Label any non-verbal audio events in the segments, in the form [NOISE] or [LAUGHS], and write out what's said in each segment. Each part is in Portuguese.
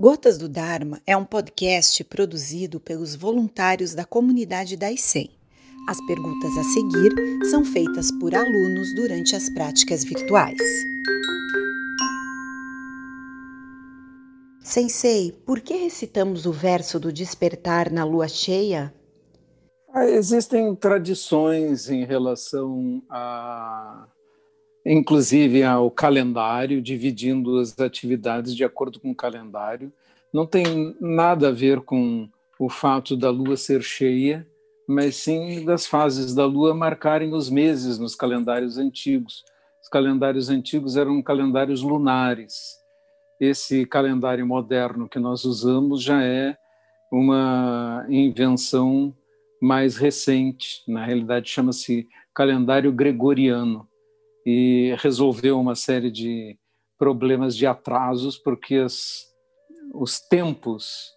Gotas do Dharma é um podcast produzido pelos voluntários da comunidade da ICEM. As perguntas a seguir são feitas por alunos durante as práticas virtuais. Sensei, por que recitamos o verso do despertar na lua cheia? Ah, existem tradições em relação a inclusive ao calendário, dividindo as atividades de acordo com o calendário. Não tem nada a ver com o fato da lua ser cheia, mas sim das fases da lua marcarem os meses nos calendários antigos. Os calendários antigos eram calendários lunares. Esse calendário moderno que nós usamos já é uma invenção mais recente, na realidade chama-se calendário gregoriano e resolveu uma série de problemas de atrasos, porque as, os tempos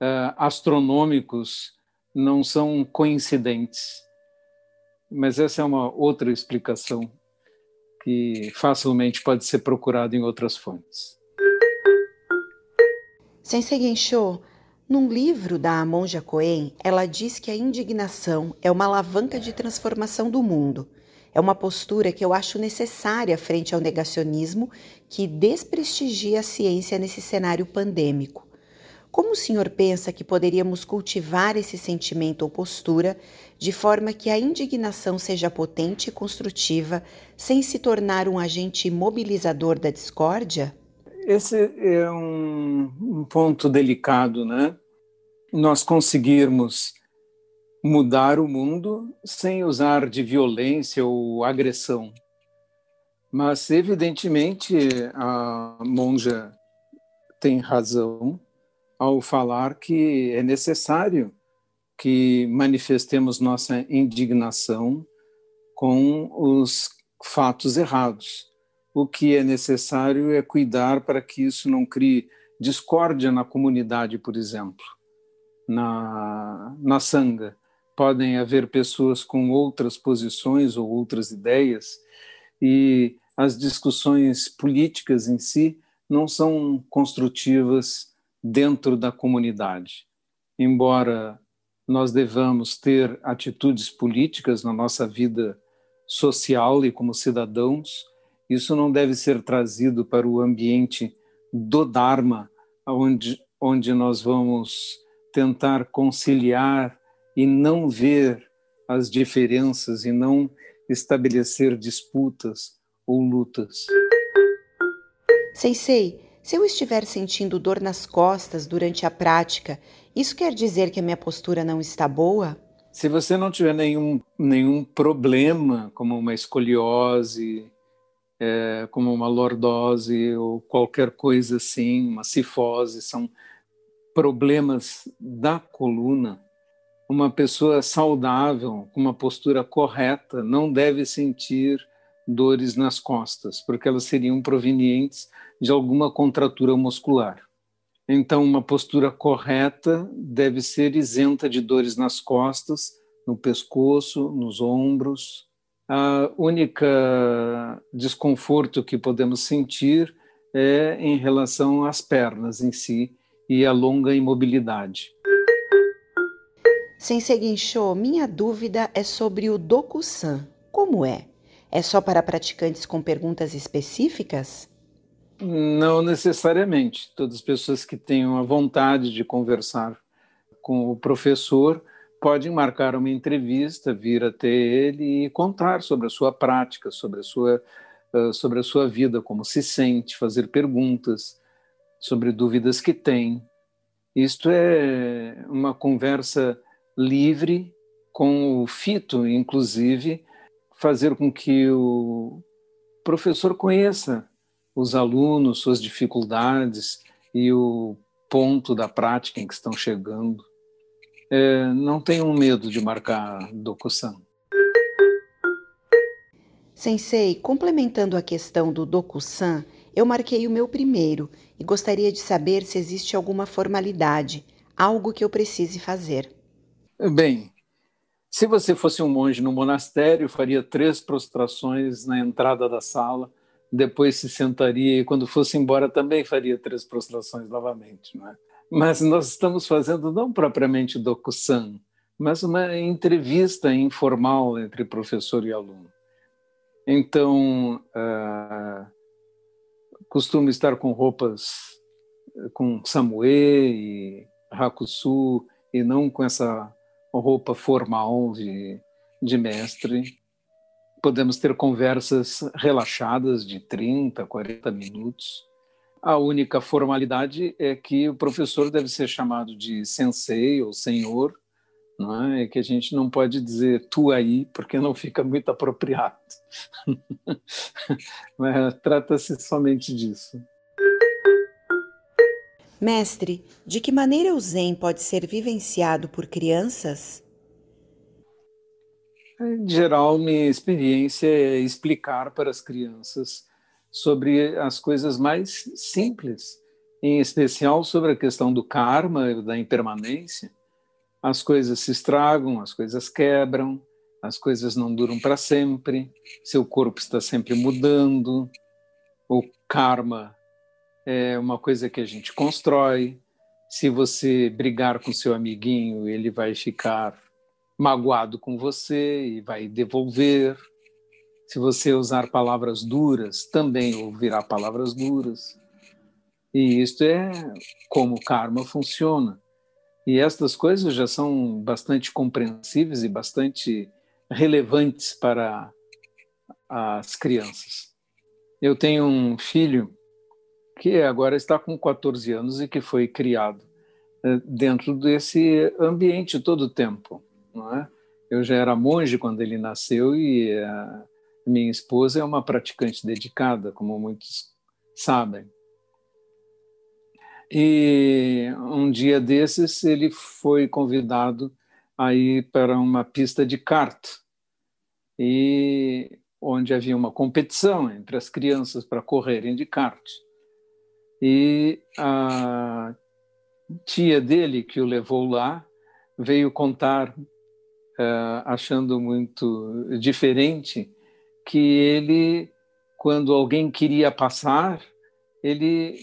uh, astronômicos não são coincidentes. Mas essa é uma outra explicação que facilmente pode ser procurada em outras fontes. Sensei Gensho, num livro da monja Coen, ela diz que a indignação é uma alavanca de transformação do mundo é uma postura que eu acho necessária frente ao negacionismo que desprestigia a ciência nesse cenário pandêmico. Como o senhor pensa que poderíamos cultivar esse sentimento ou postura de forma que a indignação seja potente e construtiva, sem se tornar um agente mobilizador da discórdia? Esse é um, um ponto delicado, né? Nós conseguirmos mudar o mundo sem usar de violência ou agressão. Mas, evidentemente, a monja tem razão ao falar que é necessário que manifestemos nossa indignação com os fatos errados. O que é necessário é cuidar para que isso não crie discórdia na comunidade, por exemplo, na, na sanga podem haver pessoas com outras posições ou outras ideias, e as discussões políticas em si não são construtivas dentro da comunidade. Embora nós devamos ter atitudes políticas na nossa vida social e como cidadãos, isso não deve ser trazido para o ambiente do Dharma, onde, onde nós vamos tentar conciliar e não ver as diferenças e não estabelecer disputas ou lutas. Sensei, se eu estiver sentindo dor nas costas durante a prática, isso quer dizer que a minha postura não está boa? Se você não tiver nenhum, nenhum problema, como uma escoliose, é, como uma lordose ou qualquer coisa assim, uma cifose, são problemas da coluna, uma pessoa saudável, com uma postura correta, não deve sentir dores nas costas, porque elas seriam provenientes de alguma contratura muscular. Então, uma postura correta deve ser isenta de dores nas costas, no pescoço, nos ombros. A única desconforto que podemos sentir é em relação às pernas em si e a longa imobilidade. Sensei Gensho, minha dúvida é sobre o Doku-san. Como é? É só para praticantes com perguntas específicas? Não necessariamente. Todas as pessoas que tenham a vontade de conversar com o professor podem marcar uma entrevista, vir até ele e contar sobre a sua prática, sobre a sua, sobre a sua vida, como se sente, fazer perguntas sobre dúvidas que tem. Isto é uma conversa livre, com o fito, inclusive, fazer com que o professor conheça os alunos, suas dificuldades e o ponto da prática em que estão chegando. É, não tenham medo de marcar Dokusan. Sensei, complementando a questão do Dokusan, eu marquei o meu primeiro e gostaria de saber se existe alguma formalidade, algo que eu precise fazer. Bem, se você fosse um monge no monastério, faria três prostrações na entrada da sala depois se sentaria e quando fosse embora também faria três prostrações novamente, não é? Mas nós estamos fazendo não propriamente docução, mas uma entrevista informal entre professor e aluno. Então, uh, costumo estar com roupas com samuê e hakusu e não com essa roupa formal de, de mestre. Podemos ter conversas relaxadas de 30, 40 minutos. A única formalidade é que o professor deve ser chamado de sensei ou senhor, não é? é que a gente não pode dizer tu aí, porque não fica muito apropriado. [LAUGHS] Trata-se somente disso. Mestre, de que maneira o Zen pode ser vivenciado por crianças? Em geral, minha experiência é explicar para as crianças sobre as coisas mais simples, em especial sobre a questão do karma, da impermanência. As coisas se estragam, as coisas quebram, as coisas não duram para sempre, seu corpo está sempre mudando, o karma é uma coisa que a gente constrói. Se você brigar com seu amiguinho, ele vai ficar magoado com você e vai devolver. Se você usar palavras duras, também ouvirá palavras duras. E isto é como o karma funciona. E estas coisas já são bastante compreensíveis e bastante relevantes para as crianças. Eu tenho um filho que agora está com 14 anos e que foi criado eh, dentro desse ambiente todo o tempo. Não é? Eu já era monge quando ele nasceu e a minha esposa é uma praticante dedicada, como muitos sabem. E um dia desses ele foi convidado a ir para uma pista de kart e onde havia uma competição entre as crianças para correrem de kart e a tia dele, que o levou lá, veio contar, uh, achando muito diferente, que ele, quando alguém queria passar, ele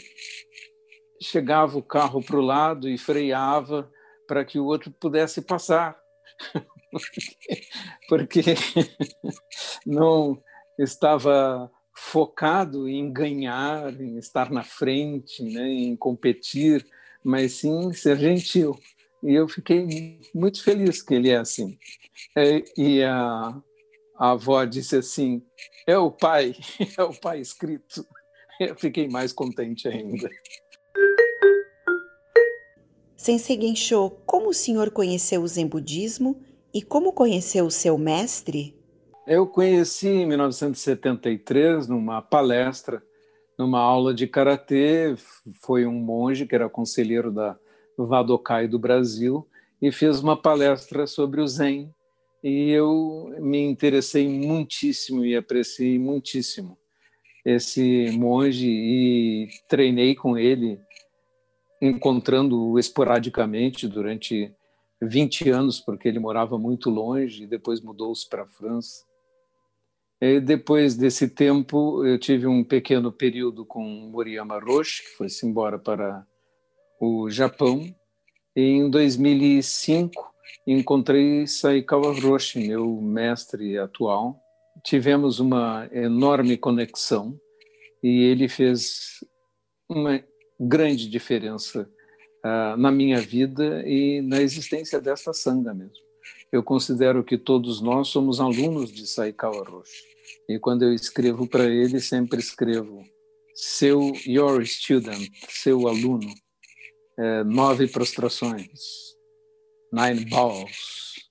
chegava o carro para o lado e freava para que o outro pudesse passar. [LAUGHS] porque [LAUGHS] não estava focado em ganhar, em estar na frente, né, em competir, mas sim ser gentil. E eu fiquei muito feliz que ele é assim. É, e a, a avó disse assim: é o pai, [LAUGHS] é o pai escrito. [LAUGHS] Eu fiquei mais contente ainda. Sensei Gensho, como o senhor conheceu o Zen Budismo e como conheceu o seu mestre? Eu conheci em 1973 numa palestra, numa aula de karatê, foi um monge que era conselheiro da Vadokai do Brasil e fez uma palestra sobre o Zen e eu me interessei muitíssimo e apreciei muitíssimo esse monge e treinei com ele, encontrando-o esporadicamente durante 20 anos, porque ele morava muito longe e depois mudou-se para a França. E depois desse tempo, eu tive um pequeno período com Moriyama Roshi, que foi-se embora para o Japão. E em 2005, encontrei Saikawa Roshi, meu mestre atual. Tivemos uma enorme conexão e ele fez uma grande diferença uh, na minha vida e na existência desta sanga mesmo. Eu considero que todos nós somos alunos de Saikawa Roshi. E quando eu escrevo para ele, sempre escrevo seu your student, seu aluno, é, nove prostrações, nine bows,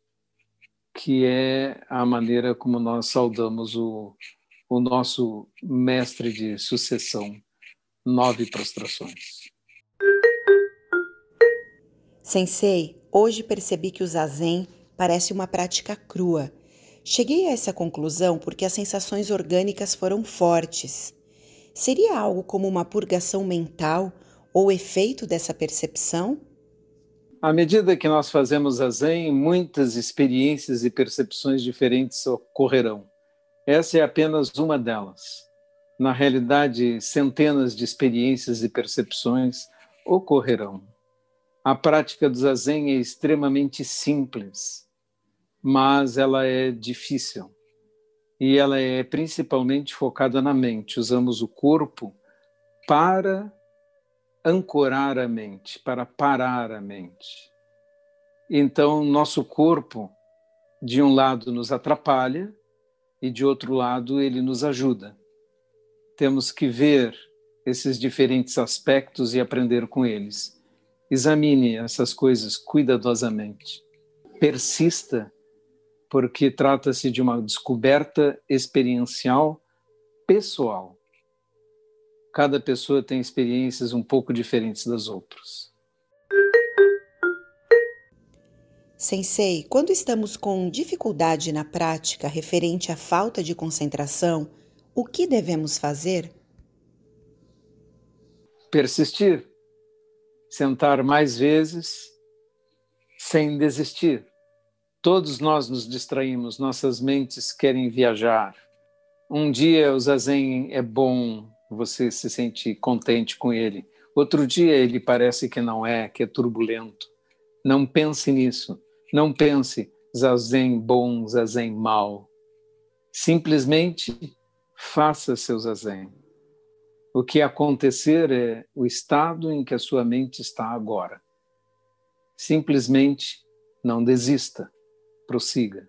que é a maneira como nós saudamos o, o nosso mestre de sucessão, nove prostrações. Sensei, hoje percebi que o zazen parece uma prática crua Cheguei a essa conclusão porque as sensações orgânicas foram fortes. Seria algo como uma purgação mental ou efeito dessa percepção? À medida que nós fazemos a Zen, muitas experiências e percepções diferentes ocorrerão. Essa é apenas uma delas. Na realidade, centenas de experiências e percepções ocorrerão. A prática do zazen é extremamente simples, mas ela é difícil. E ela é principalmente focada na mente. Usamos o corpo para ancorar a mente, para parar a mente. Então, nosso corpo, de um lado, nos atrapalha e de outro lado, ele nos ajuda. Temos que ver esses diferentes aspectos e aprender com eles. Examine essas coisas cuidadosamente. Persista, porque trata-se de uma descoberta experiencial pessoal. Cada pessoa tem experiências um pouco diferentes das outras. Sensei, quando estamos com dificuldade na prática referente à falta de concentração, o que devemos fazer? Persistir, sentar mais vezes sem desistir. Todos nós nos distraímos, nossas mentes querem viajar. Um dia o zazen é bom, você se sente contente com ele. Outro dia ele parece que não é, que é turbulento. Não pense nisso não pense zazen bom, zazen mal. Simplesmente faça seu zazen. O que acontecer é o estado em que a sua mente está agora. Simplesmente não desista, prossiga.